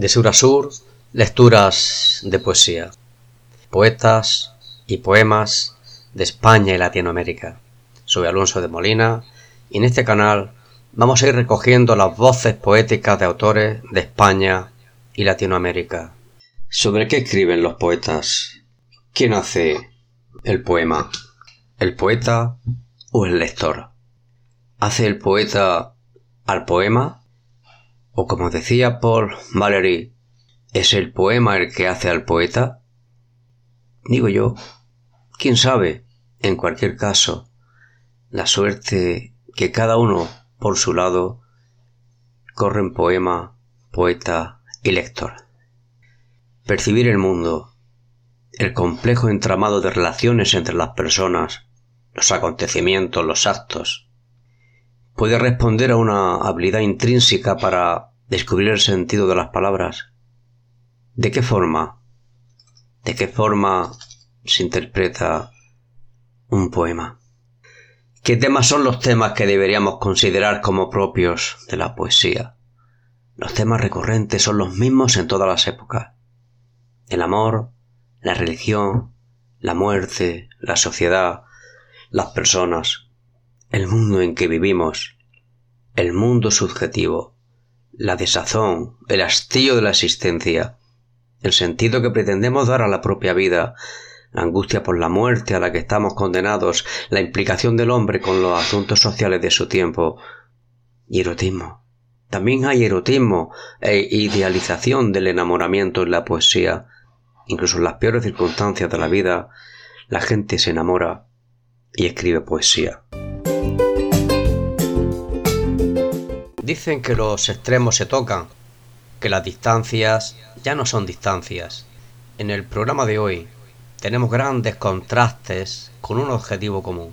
De sur a sur, lecturas de poesía, poetas y poemas de España y Latinoamérica. Soy Alonso de Molina y en este canal vamos a ir recogiendo las voces poéticas de autores de España y Latinoamérica. ¿Sobre qué escriben los poetas? ¿Quién hace el poema? ¿El poeta o el lector? ¿Hace el poeta al poema? ¿O como decía Paul Valery, ¿es el poema el que hace al poeta? Digo yo, quién sabe, en cualquier caso, la suerte que cada uno por su lado corren poema, poeta y lector. Percibir el mundo, el complejo entramado de relaciones entre las personas, los acontecimientos, los actos, puede responder a una habilidad intrínseca para descubrir el sentido de las palabras. ¿De qué forma? ¿De qué forma se interpreta un poema? ¿Qué temas son los temas que deberíamos considerar como propios de la poesía? Los temas recurrentes son los mismos en todas las épocas. El amor, la religión, la muerte, la sociedad, las personas, el mundo en que vivimos, el mundo subjetivo, la desazón, el hastío de la existencia, el sentido que pretendemos dar a la propia vida, la angustia por la muerte a la que estamos condenados, la implicación del hombre con los asuntos sociales de su tiempo y erotismo. También hay erotismo e idealización del enamoramiento en la poesía. Incluso en las peores circunstancias de la vida, la gente se enamora y escribe poesía. Dicen que los extremos se tocan, que las distancias ya no son distancias. En el programa de hoy tenemos grandes contrastes con un objetivo común.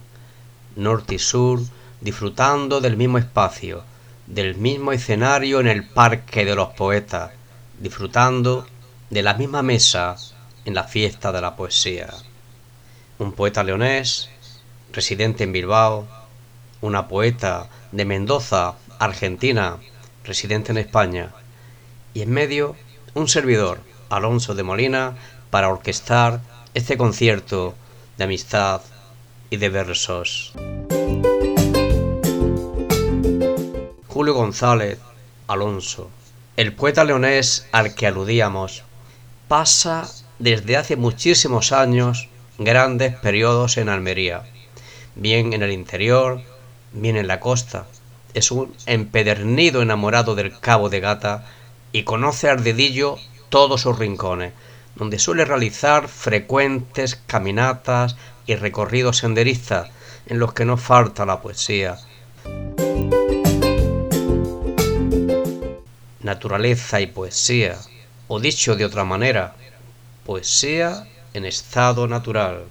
Norte y sur disfrutando del mismo espacio, del mismo escenario en el Parque de los Poetas, disfrutando de la misma mesa en la fiesta de la poesía. Un poeta leonés, residente en Bilbao, una poeta de Mendoza, Argentina, residente en España, y en medio un servidor, Alonso de Molina, para orquestar este concierto de amistad y de versos. Julio González Alonso, el poeta leonés al que aludíamos, pasa desde hace muchísimos años grandes periodos en Almería, bien en el interior, bien en la costa. Es un empedernido enamorado del Cabo de Gata y conoce al dedillo todos sus rincones, donde suele realizar frecuentes caminatas y recorridos senderistas en los que no falta la poesía. Naturaleza y poesía, o dicho de otra manera, poesía en estado natural.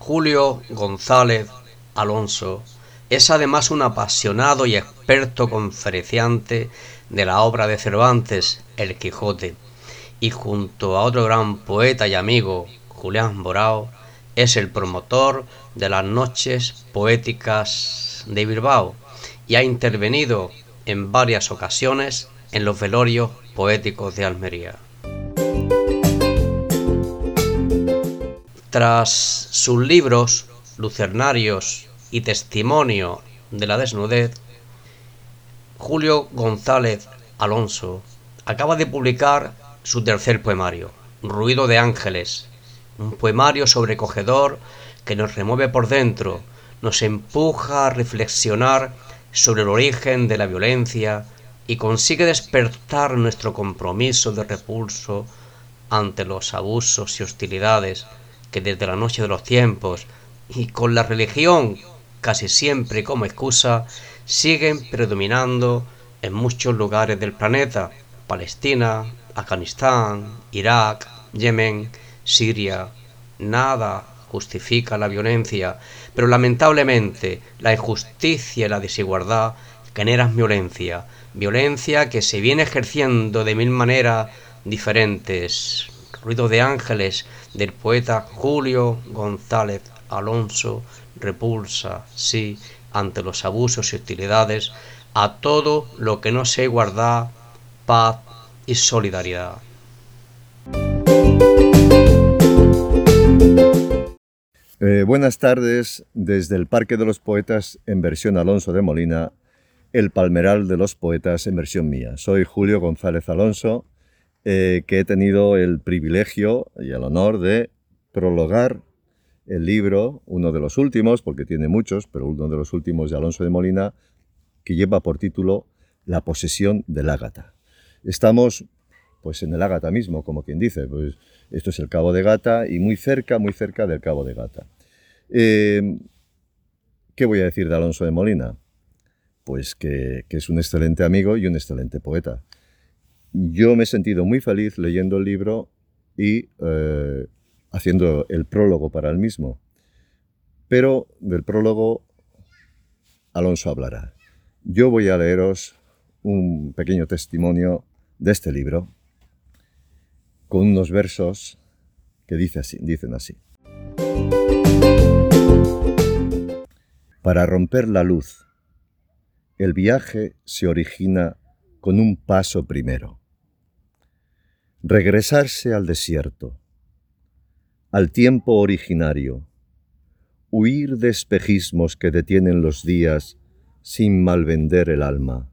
Julio González Alonso es además un apasionado y experto conferenciante de la obra de Cervantes, El Quijote y junto a otro gran poeta y amigo, Julián Borao, es el promotor de las noches poéticas de Bilbao y ha intervenido en varias ocasiones en los velorios poéticos de Almería. Tras sus libros Lucernarios y Testimonio de la Desnudez, Julio González Alonso acaba de publicar su tercer poemario, Ruido de Ángeles, un poemario sobrecogedor que nos remueve por dentro, nos empuja a reflexionar sobre el origen de la violencia y consigue despertar nuestro compromiso de repulso ante los abusos y hostilidades que desde la noche de los tiempos y con la religión casi siempre como excusa siguen predominando en muchos lugares del planeta, Palestina, Afganistán, Irak, Yemen, Siria, nada justifica la violencia, pero lamentablemente la injusticia y la desigualdad generan violencia, violencia que se viene ejerciendo de mil maneras diferentes. Ruido de ángeles del poeta Julio González Alonso repulsa, sí, ante los abusos y hostilidades, a todo lo que no se guarda paz y solidaridad. Eh, buenas tardes desde el Parque de los Poetas en versión Alonso de Molina, el Palmeral de los Poetas en versión mía. Soy Julio González Alonso, eh, que he tenido el privilegio y el honor de prologar el libro, uno de los últimos, porque tiene muchos, pero uno de los últimos de Alonso de Molina, que lleva por título La posesión del Ágata. Estamos pues en el Ágata mismo, como quien dice, pues esto es el Cabo de Gata y muy cerca, muy cerca del Cabo de Gata. Eh, ¿Qué voy a decir de Alonso de Molina? Pues que, es un excelente amigo y un excelente poeta. Yo me he sentido muy feliz leyendo el libro y eh, haciendo el prólogo para el mismo. Pero del prólogo Alonso hablará. Yo voy a leeros un pequeño testimonio de este libro con unos versos que dice así, dicen así. Para romper la luz, el viaje se origina con un paso primero. Regresarse al desierto, al tiempo originario, huir de espejismos que detienen los días sin malvender el alma,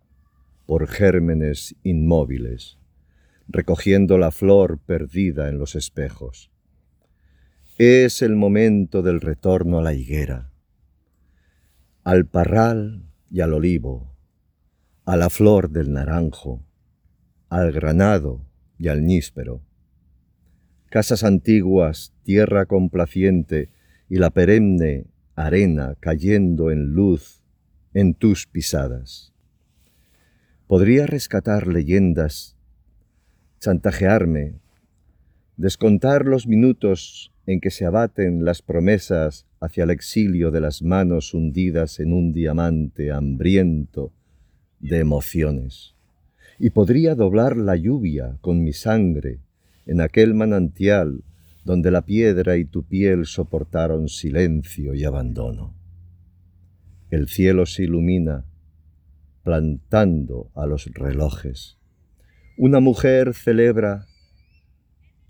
por gérmenes inmóviles recogiendo la flor perdida en los espejos. Es el momento del retorno a la higuera, al parral y al olivo, a la flor del naranjo, al granado y al níspero. Casas antiguas, tierra complaciente y la perenne arena cayendo en luz en tus pisadas. Podría rescatar leyendas chantajearme, descontar los minutos en que se abaten las promesas hacia el exilio de las manos hundidas en un diamante hambriento de emociones. Y podría doblar la lluvia con mi sangre en aquel manantial donde la piedra y tu piel soportaron silencio y abandono. El cielo se ilumina plantando a los relojes una mujer celebra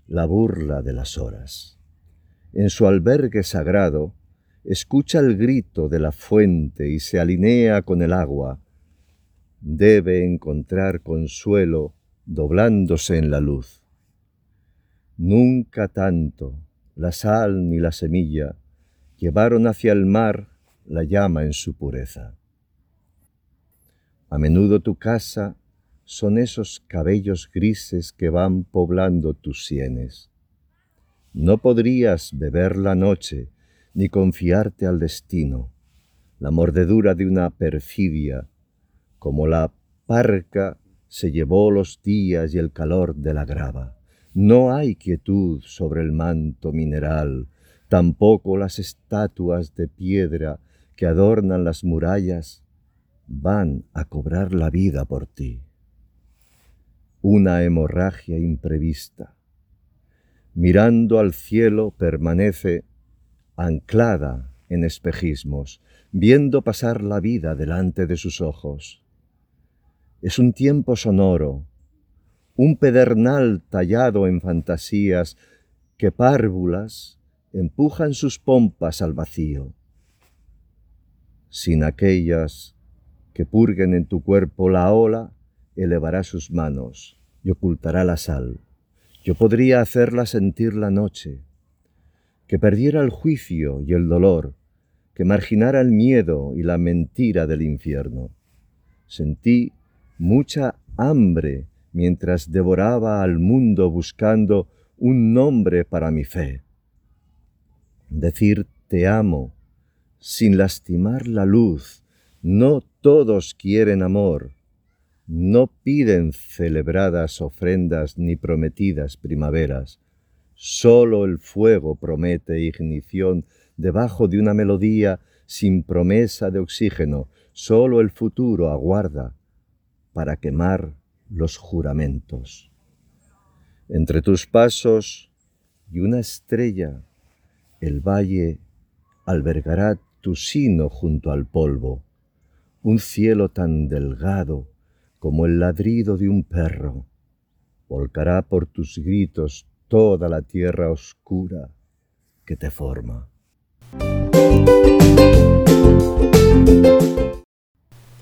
la burla de las horas. En su albergue sagrado escucha el grito de la fuente y se alinea con el agua. Debe encontrar consuelo doblándose en la luz. Nunca tanto la sal ni la semilla llevaron hacia el mar la llama en su pureza. A menudo tu casa son esos cabellos grises que van poblando tus sienes. No podrías beber la noche ni confiarte al destino, la mordedura de una perfidia, como la parca se llevó los días y el calor de la grava. No hay quietud sobre el manto mineral, tampoco las estatuas de piedra que adornan las murallas van a cobrar la vida por ti una hemorragia imprevista. Mirando al cielo permanece anclada en espejismos, viendo pasar la vida delante de sus ojos. Es un tiempo sonoro, un pedernal tallado en fantasías que párvulas empujan sus pompas al vacío. Sin aquellas que purguen en tu cuerpo la ola, elevará sus manos y ocultará la sal. Yo podría hacerla sentir la noche, que perdiera el juicio y el dolor, que marginara el miedo y la mentira del infierno. Sentí mucha hambre mientras devoraba al mundo buscando un nombre para mi fe. Decir te amo sin lastimar la luz, no todos quieren amor, no piden celebradas ofrendas ni prometidas primaveras. Solo el fuego promete ignición debajo de una melodía sin promesa de oxígeno. Solo el futuro aguarda para quemar los juramentos. Entre tus pasos y una estrella, el valle albergará tu sino junto al polvo, un cielo tan delgado como el ladrido de un perro. volcará por tus gritos toda la tierra oscura que te forma.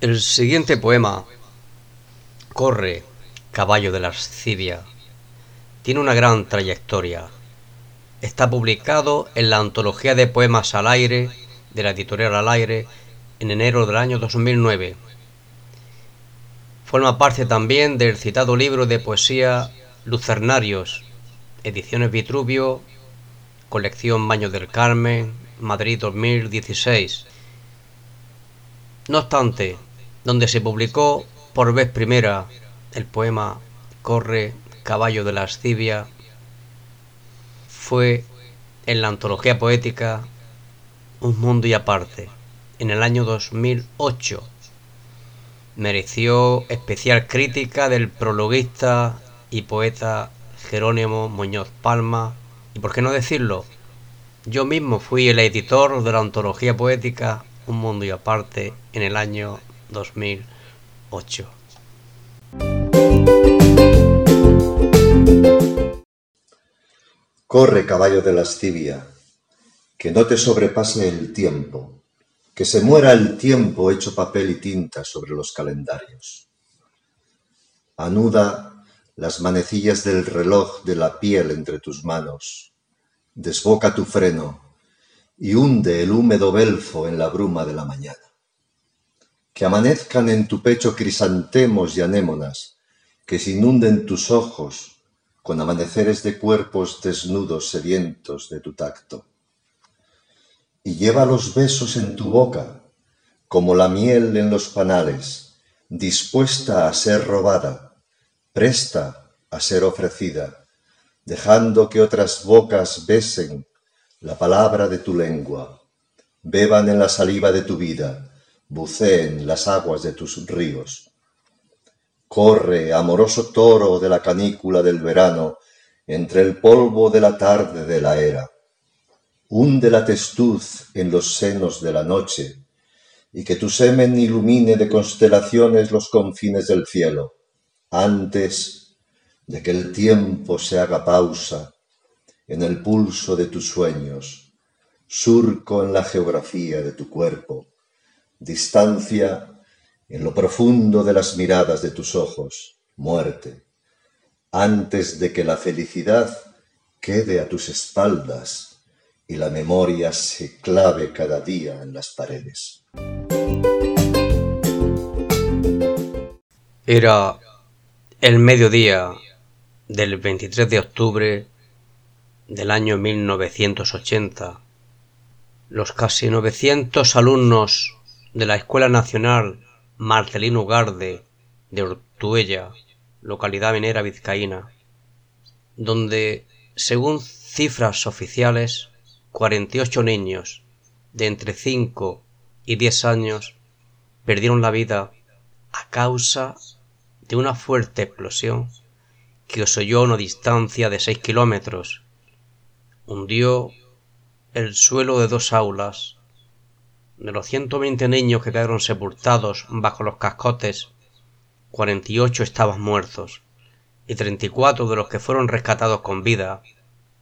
El siguiente poema, Corre, caballo de la lascivia, tiene una gran trayectoria. Está publicado en la antología de poemas al aire de la editorial Al Aire en enero del año 2009. Forma parte también del citado libro de poesía Lucernarios, Ediciones Vitruvio, colección Baño del Carmen, Madrid 2016. No obstante, donde se publicó por vez primera el poema Corre, caballo de la lascivia, fue en la antología poética Un mundo y aparte, en el año 2008. Mereció especial crítica del prologuista y poeta Jerónimo Muñoz Palma, y por qué no decirlo, yo mismo fui el editor de la antología poética Un mundo y aparte en el año 2008. Corre, caballo de lascivia, que no te sobrepase el tiempo, que se muera el tiempo hecho papel y tinta sobre los calendarios. Anuda las manecillas del reloj de la piel entre tus manos, desboca tu freno y hunde el húmedo belfo en la bruma de la mañana. Que amanezcan en tu pecho crisantemos y anémonas, que se inunden tus ojos con amaneceres de cuerpos desnudos sedientos de tu tacto. Y lleva los besos en tu boca, como la miel en los panales, dispuesta a ser robada, presta a ser ofrecida, dejando que otras bocas besen la palabra de tu lengua, beban en la saliva de tu vida, buceen las aguas de tus ríos. Corre, amoroso toro de la canícula del verano, entre el polvo de la tarde de la era. Hunde la testuz en los senos de la noche, y que tu semen ilumine de constelaciones los confines del cielo, antes de que el tiempo se haga pausa en el pulso de tus sueños, surco en la geografía de tu cuerpo, distancia en lo profundo de las miradas de tus ojos, muerte, antes de que la felicidad quede a tus espaldas y la memoria se clave cada día en las paredes. Era el mediodía del 23 de octubre del año 1980. Los casi 900 alumnos de la Escuela Nacional Marcelino Garde de Ortuella, localidad minera vizcaína, donde, según cifras oficiales, 48 niños de entre 5 y 10 años perdieron la vida a causa de una fuerte explosión que os oyó a una distancia de 6 kilómetros. Hundió el suelo de dos aulas de los 120 niños que quedaron sepultados bajo los cascotes, 48 estaban muertos y 34 de los que fueron rescatados con vida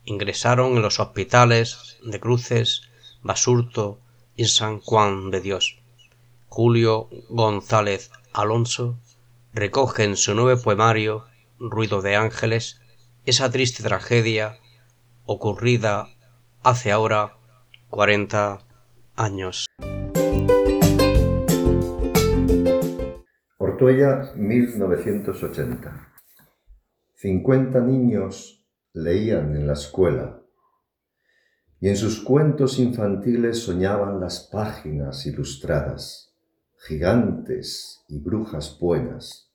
ingresaron en los hospitales de Cruces, Basurto y San Juan de Dios. Julio González Alonso recoge en su nuevo poemario Ruido de Ángeles esa triste tragedia ocurrida hace ahora 40 años. Ortuella, 1980. Cincuenta niños leían en la escuela y en sus cuentos infantiles soñaban las páginas ilustradas, gigantes y brujas buenas,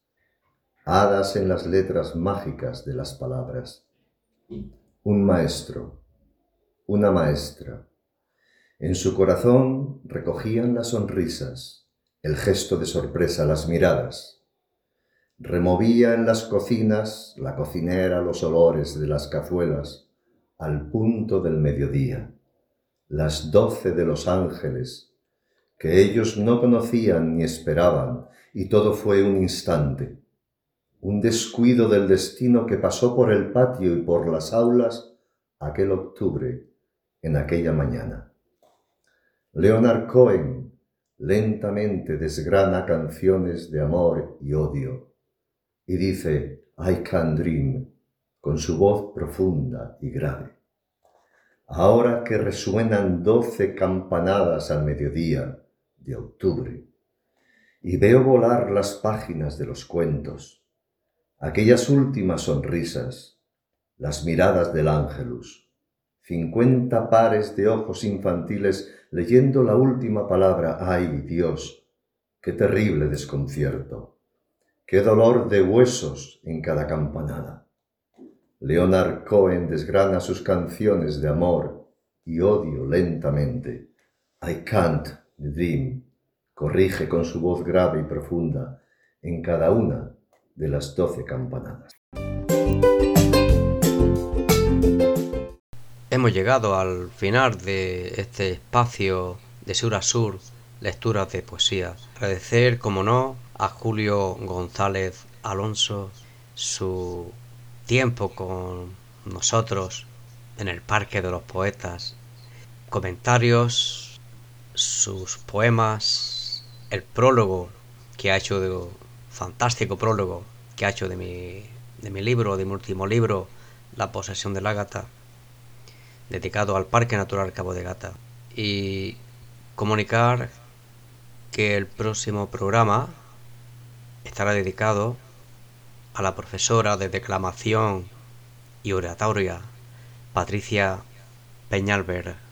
hadas en las letras mágicas de las palabras. Un maestro, una maestra, en su corazón recogían las sonrisas, el gesto de sorpresa, las miradas. Removía en las cocinas la cocinera los olores de las cazuelas al punto del mediodía, las doce de los ángeles, que ellos no conocían ni esperaban, y todo fue un instante, un descuido del destino que pasó por el patio y por las aulas aquel octubre, en aquella mañana. Leonard Cohen lentamente desgrana canciones de amor y odio y dice I can dream con su voz profunda y grave. Ahora que resuenan doce campanadas al mediodía de octubre y veo volar las páginas de los cuentos, aquellas últimas sonrisas, las miradas del ángelus, cincuenta pares de ojos infantiles leyendo la última palabra, ay Dios, qué terrible desconcierto, qué dolor de huesos en cada campanada. Leonard Cohen desgrana sus canciones de amor y odio lentamente. I can't dream, corrige con su voz grave y profunda en cada una de las doce campanadas. Hemos llegado al final de este espacio de sur a sur, lecturas de poesía. Agradecer, como no, a Julio González Alonso su tiempo con nosotros en el Parque de los Poetas, comentarios, sus poemas, el prólogo que ha hecho de fantástico prólogo que ha hecho de mi, de mi libro, de mi último libro, La posesión del Ágata dedicado al Parque Natural Cabo de Gata. Y comunicar que el próximo programa estará dedicado a la profesora de declamación y oratoria Patricia Peñalver